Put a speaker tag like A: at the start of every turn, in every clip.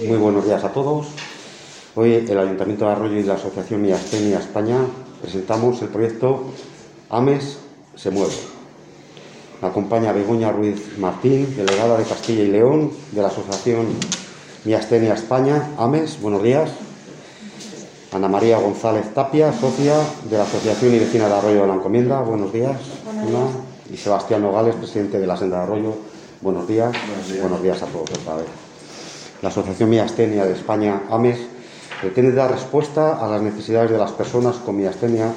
A: Muy buenos días a todos. Hoy el Ayuntamiento de Arroyo y la Asociación Miastenia España presentamos el proyecto AMES se mueve. Me acompaña Begoña Ruiz Martín, delegada de Castilla y León de la Asociación Miastenia España. AMES, buenos días. Ana María González Tapia, socia de la Asociación y vecina de Arroyo de la Encomienda. Buenos días.
B: Buenos días.
A: Y Sebastián Nogales, presidente de la Senda de Arroyo. Buenos días. Buenos días, a todos otra vez. La Asociación Miastenia de España, AMES, pretende dar respuesta a las necesidades de las personas con miastenia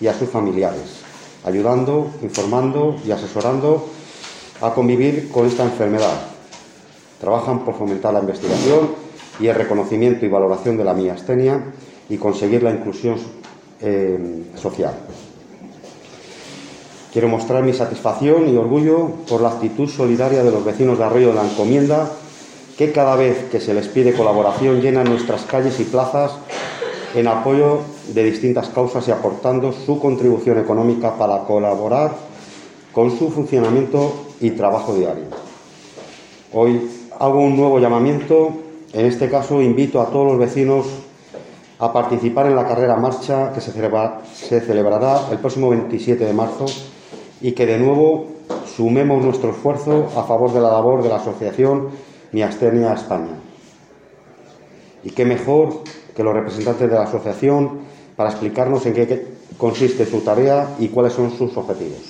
A: y a sus familiares, ayudando, informando y asesorando a convivir con esta enfermedad. Trabajan por fomentar la investigación y el reconocimiento y valoración de la miastenia y conseguir la inclusión eh, social. Quiero mostrar mi satisfacción y orgullo por la actitud solidaria de los vecinos de Arroyo de la Encomienda, que cada vez que se les pide colaboración llenan nuestras calles y plazas en apoyo de distintas causas y aportando su contribución económica para colaborar con su funcionamiento y trabajo diario. Hoy hago un nuevo llamamiento, en este caso invito a todos los vecinos a participar en la carrera marcha que se, se celebrará el próximo 27 de marzo y que de nuevo sumemos nuestro esfuerzo a favor de la labor de la Asociación Miastenia España. Y qué mejor que los representantes de la asociación para explicarnos en qué consiste su tarea y cuáles son sus objetivos.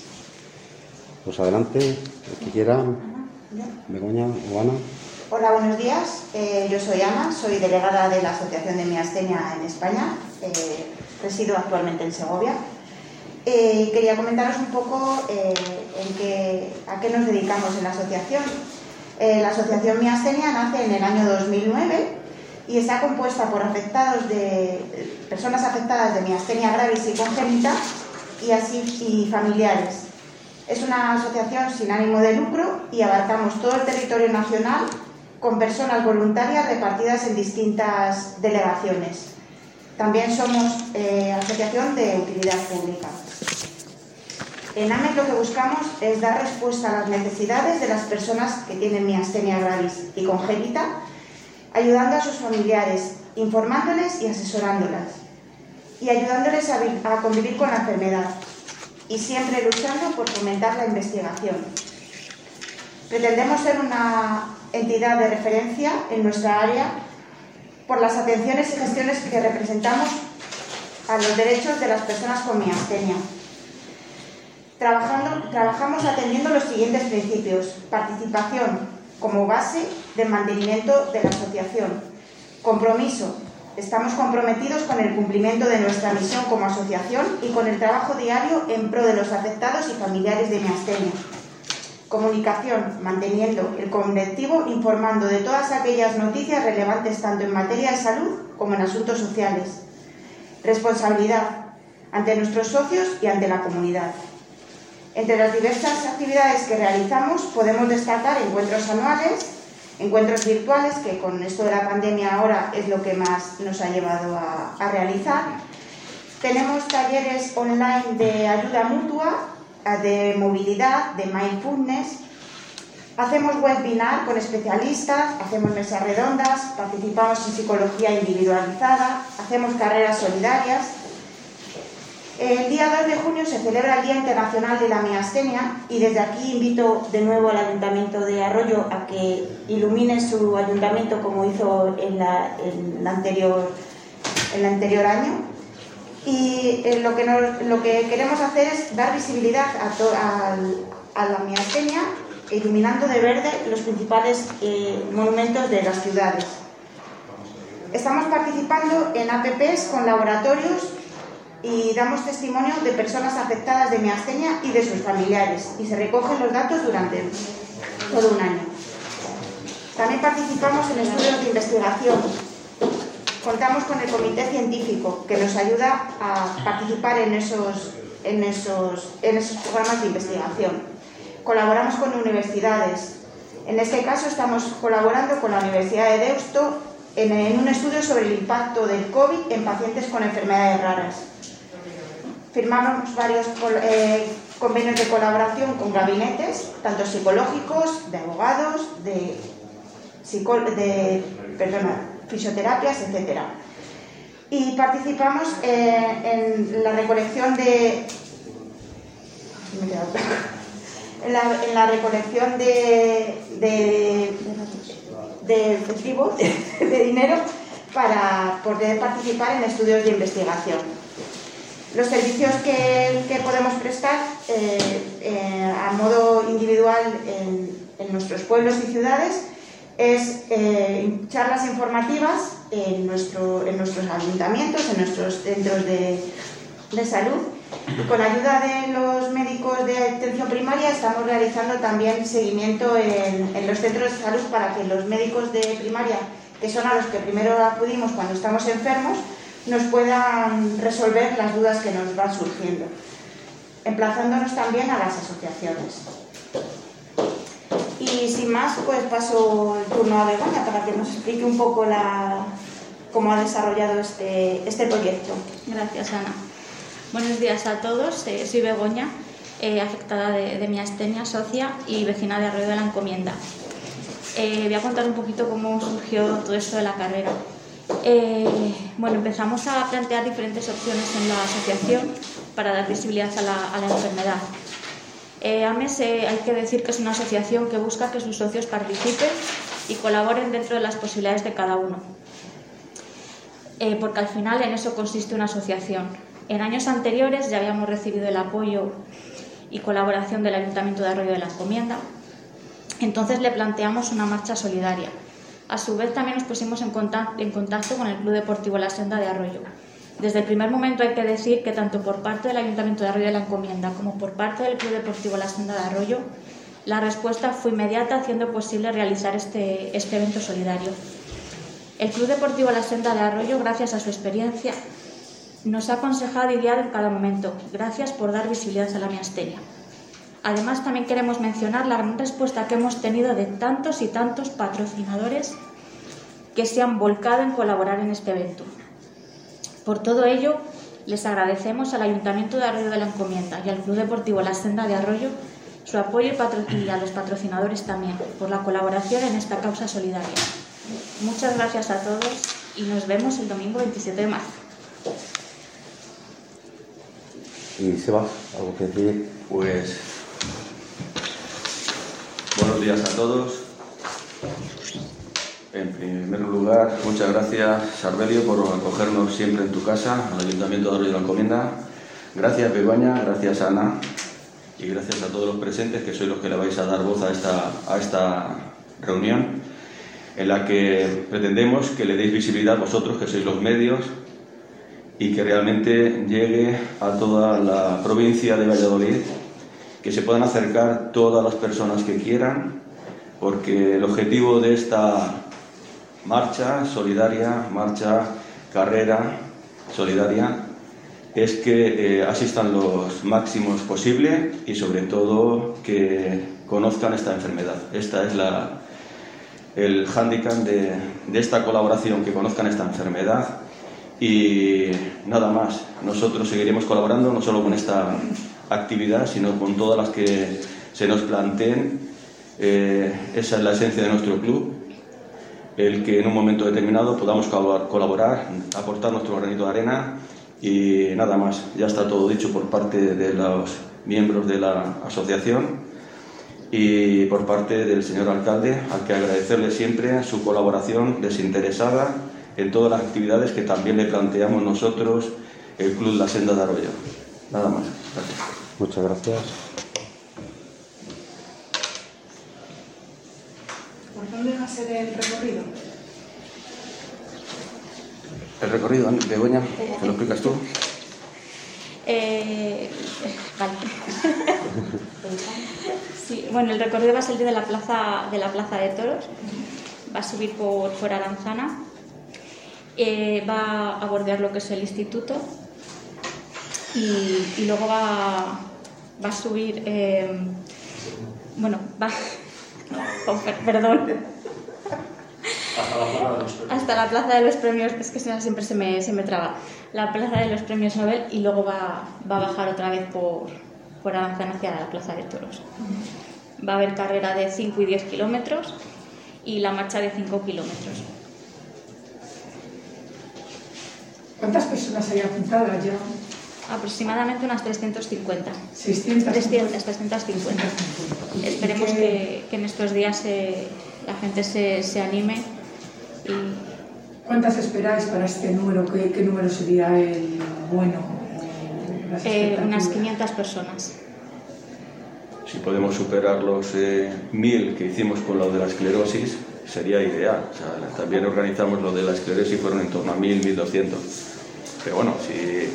A: Pues adelante, el que quiera, Begoña Ana.
B: Hola, buenos días. Eh, yo soy Ana, soy delegada de la Asociación de Miastenia en España. Eh, resido actualmente en Segovia. Eh, quería comentaros un poco eh, a qué nos dedicamos en la asociación. Eh, la Asociación Miastenia nace en el año 2009 y está compuesta por afectados de, personas afectadas de miastenia gravis y congénita y, así, y familiares. Es una asociación sin ánimo de lucro y abarcamos todo el territorio nacional con personas voluntarias repartidas en distintas delegaciones. También somos eh, asociación de utilidad pública. En AMES lo que buscamos es dar respuesta a las necesidades de las personas que tienen miastenia gravis y congénita, ayudando a sus familiares, informándoles y asesorándolas, y ayudándoles a convivir con la enfermedad, y siempre luchando por fomentar la investigación. Pretendemos ser una entidad de referencia en nuestra área por las atenciones y gestiones que representamos a los derechos de las personas con miastenia. Trabajamos atendiendo los siguientes principios. Participación como base del mantenimiento de la asociación. Compromiso. Estamos comprometidos con el cumplimiento de nuestra misión como asociación y con el trabajo diario en pro de los afectados y familiares de miastenia. Comunicación, manteniendo el colectivo informando de todas aquellas noticias relevantes tanto en materia de salud como en asuntos sociales. Responsabilidad ante nuestros socios y ante la comunidad. Entre las diversas actividades que realizamos podemos destacar encuentros anuales, encuentros virtuales, que con esto de la pandemia ahora es lo que más nos ha llevado a, a realizar. Tenemos talleres online de ayuda mutua, de movilidad, de mindfulness. Hacemos webinar con especialistas, hacemos mesas redondas, participamos en psicología individualizada, hacemos carreras solidarias. El día 2 de junio se celebra el Día Internacional de la Miastenia y desde aquí invito de nuevo al Ayuntamiento de Arroyo a que ilumine su ayuntamiento como hizo en, la, el, anterior, en el anterior año. Y eh, lo, que lo que queremos hacer es dar visibilidad a la miastenia iluminando de verde los principales eh, monumentos de las ciudades. Estamos participando en APPs con laboratorios y damos testimonio de personas afectadas de miastenia y de sus familiares y se recogen los datos durante todo un año. También participamos en estudios de investigación. Contamos con el comité científico que nos ayuda a participar en esos, en esos, en esos programas de investigación. Colaboramos con universidades. En este caso estamos colaborando con la Universidad de Deusto en, en un estudio sobre el impacto del COVID en pacientes con enfermedades raras firmamos varios eh, convenios de colaboración con gabinetes, tanto psicológicos, de abogados, de, fisioterapias, etc. Y participamos eh, en la recolección de... En la, recolección de, de, de efectivo, de dinero, para poder participar en estudios de investigación. Los servicios que, podemos prestar eh, eh, a modo individual en, nuestros pueblos y ciudades es eh, charlas informativas en, en nuestros ayuntamientos, en nuestros centros de, salud. Y con ayuda de los médicos de atención primaria estamos realizando también seguimiento en, en los centros de salud para que los médicos de primaria, que son a los que primero acudimos cuando estamos enfermos, nos puedan resolver las dudas que nos van surgiendo, emplazándonos también a las asociaciones. Y sin más, pues paso el turno a Begoña para que nos explique un poco la, cómo ha desarrollado este, este proyecto.
C: Gracias, Ana. Buenos días a todos. Eh, soy Begoña, eh, afectada de, de miastenia socia y vecina de Arroyo de la Encomienda. Eh, voy a contar un poquito cómo surgió todo esto de la carrera. Eh, bueno, empezamos a plantear diferentes opciones en la asociación para dar visibilidad a la, enfermedad. Eh, AMES eh, hay que decir que es una asociación que busca que sus socios participen y colaboren dentro de las posibilidades de cada uno, porque al final en eso consiste una asociación. En años anteriores ya habíamos recibido el apoyo y colaboración del Ayuntamiento de Arroyo de la Encomienda, entonces le planteamos una marcha solidaria a su vez, también nos pusimos en contacto, con el Club Deportivo La Senda de Arroyo. Desde el primer momento hay que decir que tanto por parte del Ayuntamiento de Arroyo de la Encomienda como por parte del Club Deportivo La Senda de Arroyo, la respuesta fue inmediata, haciendo posible realizar este, este evento solidario. El Club Deportivo La Senda de Arroyo, gracias a su experiencia, nos ha aconsejado y en cada momento. Gracias por dar visibilidad a la miastenia. Además, también queremos mencionar la gran respuesta que hemos tenido de tantos y tantos patrocinadores que se han volcado en colaborar en este evento. Por todo ello, les agradecemos al Ayuntamiento de Arroyo de la Encomienda y al Club Deportivo La Senda de Arroyo su apoyo y a los patrocinadores también por la colaboración en esta causa solidaria. Muchas gracias a todos y nos vemos el domingo 27 de marzo.
A: ¿Y Seba, algo que decir?
D: Pues Buenos días a todos. En primer lugar, muchas gracias, Sarbelio, por acogernos siempre en tu casa, al Ayuntamiento de Arroyo de la Encomienda. Gracias, Begoña, gracias, Ana, y gracias a todos los presentes, que sois los que le vais a dar voz a esta, a esta reunión, en la que pretendemos que le deis visibilidad vosotros, que sois los medios, y que realmente llegue a toda la provincia de Valladolid que se puedan acercar todas las personas que quieran, porque el objetivo de esta marcha solidaria, marcha, carrera solidaria, es que eh, asistan los máximos posible y sobre todo que conozcan esta enfermedad. Esta es la, el hándicap de, de esta colaboración, que conozcan esta enfermedad y nada más. Nosotros seguiremos colaborando no solo con esta actividad, sino con todas las que se nos planteen. Eh, esa es la esencia de nuestro club, el que en un momento determinado podamos colaborar, aportar nuestro granito de arena y nada más. Ya está todo dicho por parte de los miembros de la asociación y por parte del señor alcalde, al que agradecerle siempre su colaboración desinteresada en todas las actividades que también le planteamos nosotros, el Club La Senda de Arroyo. Nada más. Gracias.
A: Muchas gracias.
B: ¿Por dónde va a ser el recorrido?
D: El recorrido, Begoña, ¿te lo explicas tú?
C: Eh, vale. sí, bueno, el recorrido va a salir de la plaza de la plaza de toros, va a subir por, por Aranzana, eh, va a bordear lo que es el instituto, y, luego va, va, a subir, eh, bueno, va, oh, perdón, hasta la plaza de los premios, es que siempre se me, se me traba, la plaza de los premios Nobel y luego va, va a bajar otra vez por, por avanzar hacia la plaza de toros. Va a haber carrera de 5 y 10 kilómetros y la marcha de 5 kilómetros.
E: ¿Cuántas personas hay apuntadas ya?
C: Aproximadamente unas 350.
E: 600.
C: 300, 350. Esperemos que, que en estos días la gente se, se anime y
E: ¿Cuántas esperáis para este número? ¿Qué, qué número sería el bueno?
C: Eh, unas
E: expectativas?
C: 500 personas.
D: Si podemos superar los eh, 1000 que hicimos con lo de la esclerosis, sería ideal. O sea, también organizamos lo de la esclerosis, fueron en torno a 1000, 1200. Pero bueno, si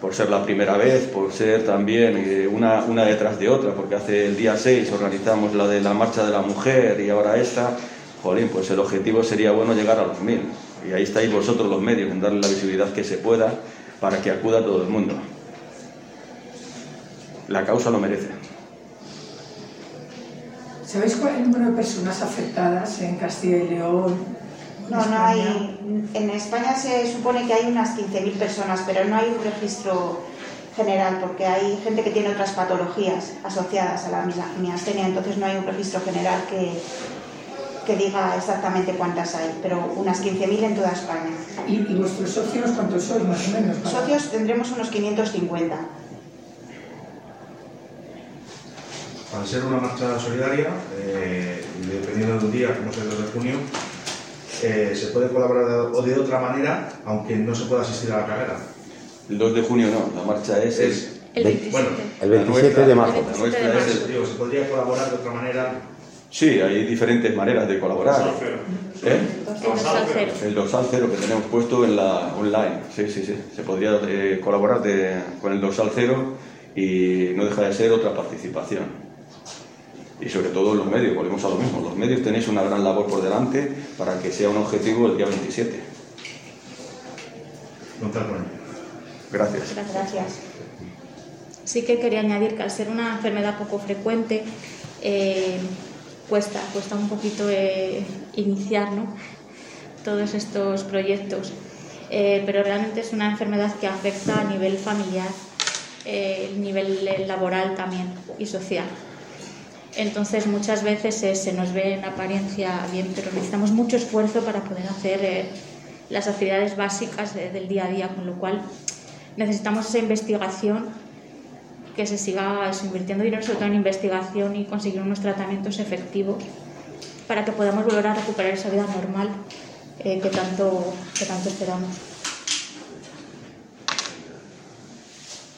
D: por ser la primera vez, por ser también eh, una, una detrás de otra, porque hace el día 6 organizamos la de la marcha de la mujer y ahora esta, jolín, pues el objetivo sería bueno llegar a los 1000. Y ahí estáis vosotros los medios en darle la visibilidad que se pueda para que acuda todo el mundo. La causa lo merece.
E: ¿Sabéis cuál es el número de personas afectadas en Castilla y León?
B: No, no hay. En España se supone que hay unas 15.000 personas, pero no hay un registro general porque hay gente que tiene otras patologías asociadas a la mia- miastenia, entonces no hay un registro general que, que diga exactamente cuántas hay, pero unas 15.000 en toda España.
E: ¿Y, y vuestros socios cuántos sois más o menos? para-
B: Socios tendremos unos 550.
F: Al ser una marcha solidaria, eh, dependiendo del día, como es el 2 de junio, eh, se puede colaborar de, o de otra manera, aunque no se pueda asistir a la carrera.
D: El 2 de junio no, la marcha es...
F: Es-
C: El
A: Ve-
C: 27.
F: bueno,
A: El
D: la
A: 27
D: nuestra-
A: de marzo.
D: La nuestra es el-
F: Digo, se podría colaborar de otra manera.
D: Sí, hay diferentes maneras de colaborar. ¿Eh?
C: El dorsal cero.
D: El dorsal cero que tenemos puesto en la online. Sí, sí, sí. Se podría eh, colaborar de- con el dorsal cero y no deja de ser otra participación. Y sobre todo los medios, volvemos a lo mismo. Los medios tenéis una gran labor por delante para que sea un objetivo el día 27.
F: Contar con ello.
D: Gracias.
B: Gracias.
C: Sí que quería añadir que al ser una enfermedad poco frecuente, eh, cuesta, cuesta un poquito eh, iniciar ¿no? todos estos proyectos, Eh, pero realmente es una enfermedad que afecta a nivel familiar, eh, el nivel laboral también y social. Entonces muchas veces eh, se nos ve en apariencia bien, pero necesitamos mucho esfuerzo para poder hacer eh, las actividades básicas de- del día a día, con lo cual necesitamos esa investigación que se siga invirtiendo dinero sobre todo en investigación y conseguir unos tratamientos efectivos para que podamos volver a recuperar esa vida normal eh, que, tanto, que tanto esperamos.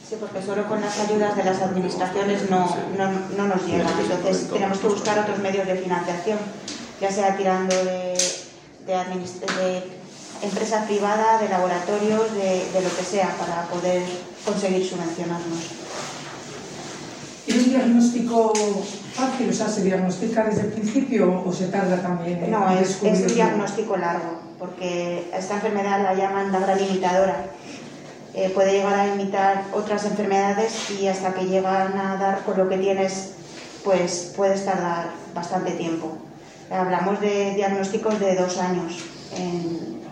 B: Sí, porque solo con las ayudas de las administraciones no, no, no nos llegan, entonces tenemos que buscar otros medios de financiación, ya sea tirando de, de, de empresa privada, de laboratorios, de, de lo que sea, para poder conseguir subvencionarnos.
E: ¿Es un diagnóstico fácil? O sea, ¿se diagnostica desde el principio o se tarda también en
B: No, es, es un diagnóstico largo, porque esta enfermedad la llaman la gran imitadora. Eh, puede llegar a imitar otras enfermedades y hasta que llegan a dar con lo que tienes, pues puedes tardar bastante tiempo. Hablamos de diagnósticos de dos años en,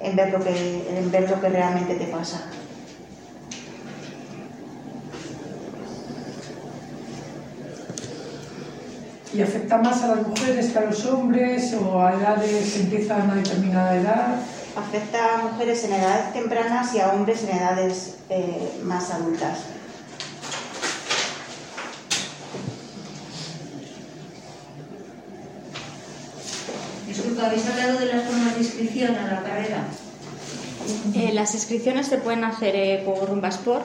B: en ver, lo que, en ver lo que realmente te pasa.
E: ¿Y afecta más a las mujeres que a los hombres o a edades, empieza a una determinada edad?
B: Afecta a mujeres en edades tempranas y a hombres en edades eh, más adultas.
G: Disculpa, ¿habéis hablado de las formas de inscripción a la carrera?
C: Eh, las inscripciones se pueden hacer eh, por Rumbasport,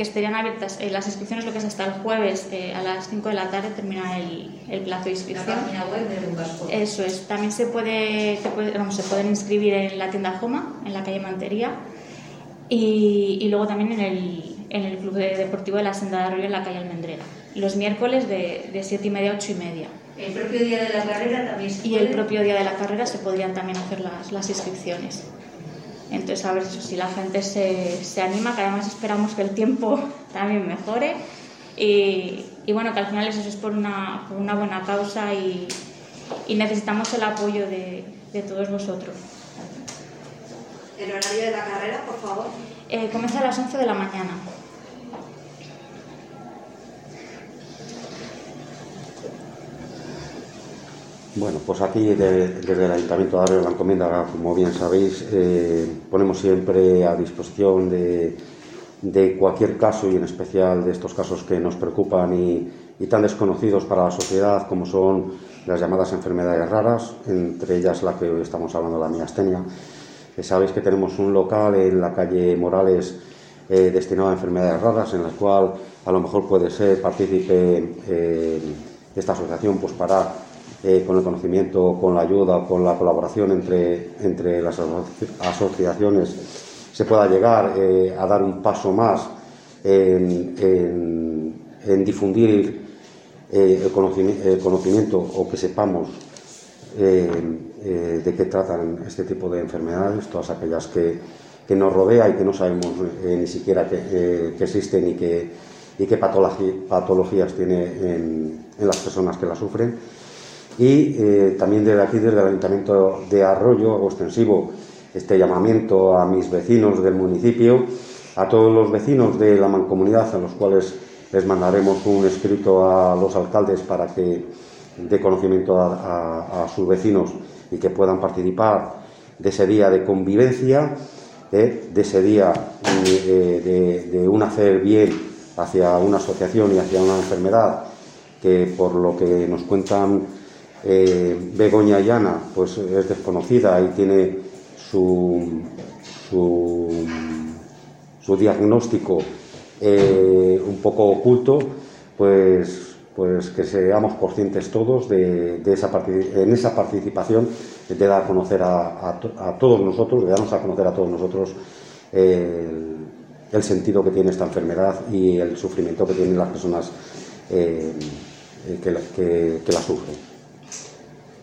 C: que estarían abiertas. eh, las inscripciones lo que es hasta el jueves eh, a las 5 de la tarde termina el, el plazo de
G: La
C: inscripción.
G: página web de Rumbasco.
C: Eso es. También se puede, te puede- vamos, se pueden inscribir en la tienda Joma, en la calle Mantería, y, y luego también en el, en el Club de- Deportivo de la Senda de Arroyo en la calle Almendrera. Los miércoles de, de 7 y media a 8 y media.
G: El propio día de la carrera también se
C: Y el propio día de la carrera se podrían también hacer las, las inscripciones. Entonces, a ver eso, si la gente se, se anima, que además esperamos que el tiempo también mejore. Y, y bueno, que al final eso es por una, por una buena causa y, y necesitamos el apoyo de, de todos vosotros.
H: El horario de la carrera, por favor.
C: Eh, comienza a las 11 de la mañana.
A: Bueno, pues aquí desde el Ayuntamiento de de la Encomienda, como bien sabéis, eh, ponemos siempre a disposición de, cualquier caso y en especial de estos casos que nos preocupan y, tan desconocidos para la sociedad como son las llamadas enfermedades raras, entre ellas la que hoy estamos hablando, la miastenia. Eh, sabéis que tenemos un local en la calle Morales eh, destinado a enfermedades raras, en la cual a lo mejor puede ser partícipe esta asociación pues para eh, con el conocimiento, con la ayuda, con la colaboración entre, entre las asociaciones, se pueda llegar eh, a dar un paso más en, difundir eh, el, conocimiento, o que sepamos de qué tratan este tipo de enfermedades, todas aquellas que, que nos rodea y que no sabemos ni siquiera que, existen y qué y qué patologías tiene en, en las personas que la sufren y eh, también desde aquí, desde el Ayuntamiento de Arroyo, hago extensivo este llamamiento a mis vecinos del municipio, a todos los vecinos de la mancomunidad, a los cuales les mandaremos un escrito a los alcaldes para que dé conocimiento a, sus vecinos y que puedan participar de ese día de convivencia, de ese día eh, de un hacer bien hacia una asociación y hacia una enfermedad que por lo que nos cuentan eh, Begoña Llana pues es desconocida y tiene su, su, diagnóstico eh, un poco oculto, pues, pues que seamos conscientes todos de, esa en esa participación de dar a conocer a, todos nosotros, de darnos a conocer a todos nosotros el, sentido que tiene esta enfermedad y el sufrimiento que tienen las personas eh, que, que la sufren.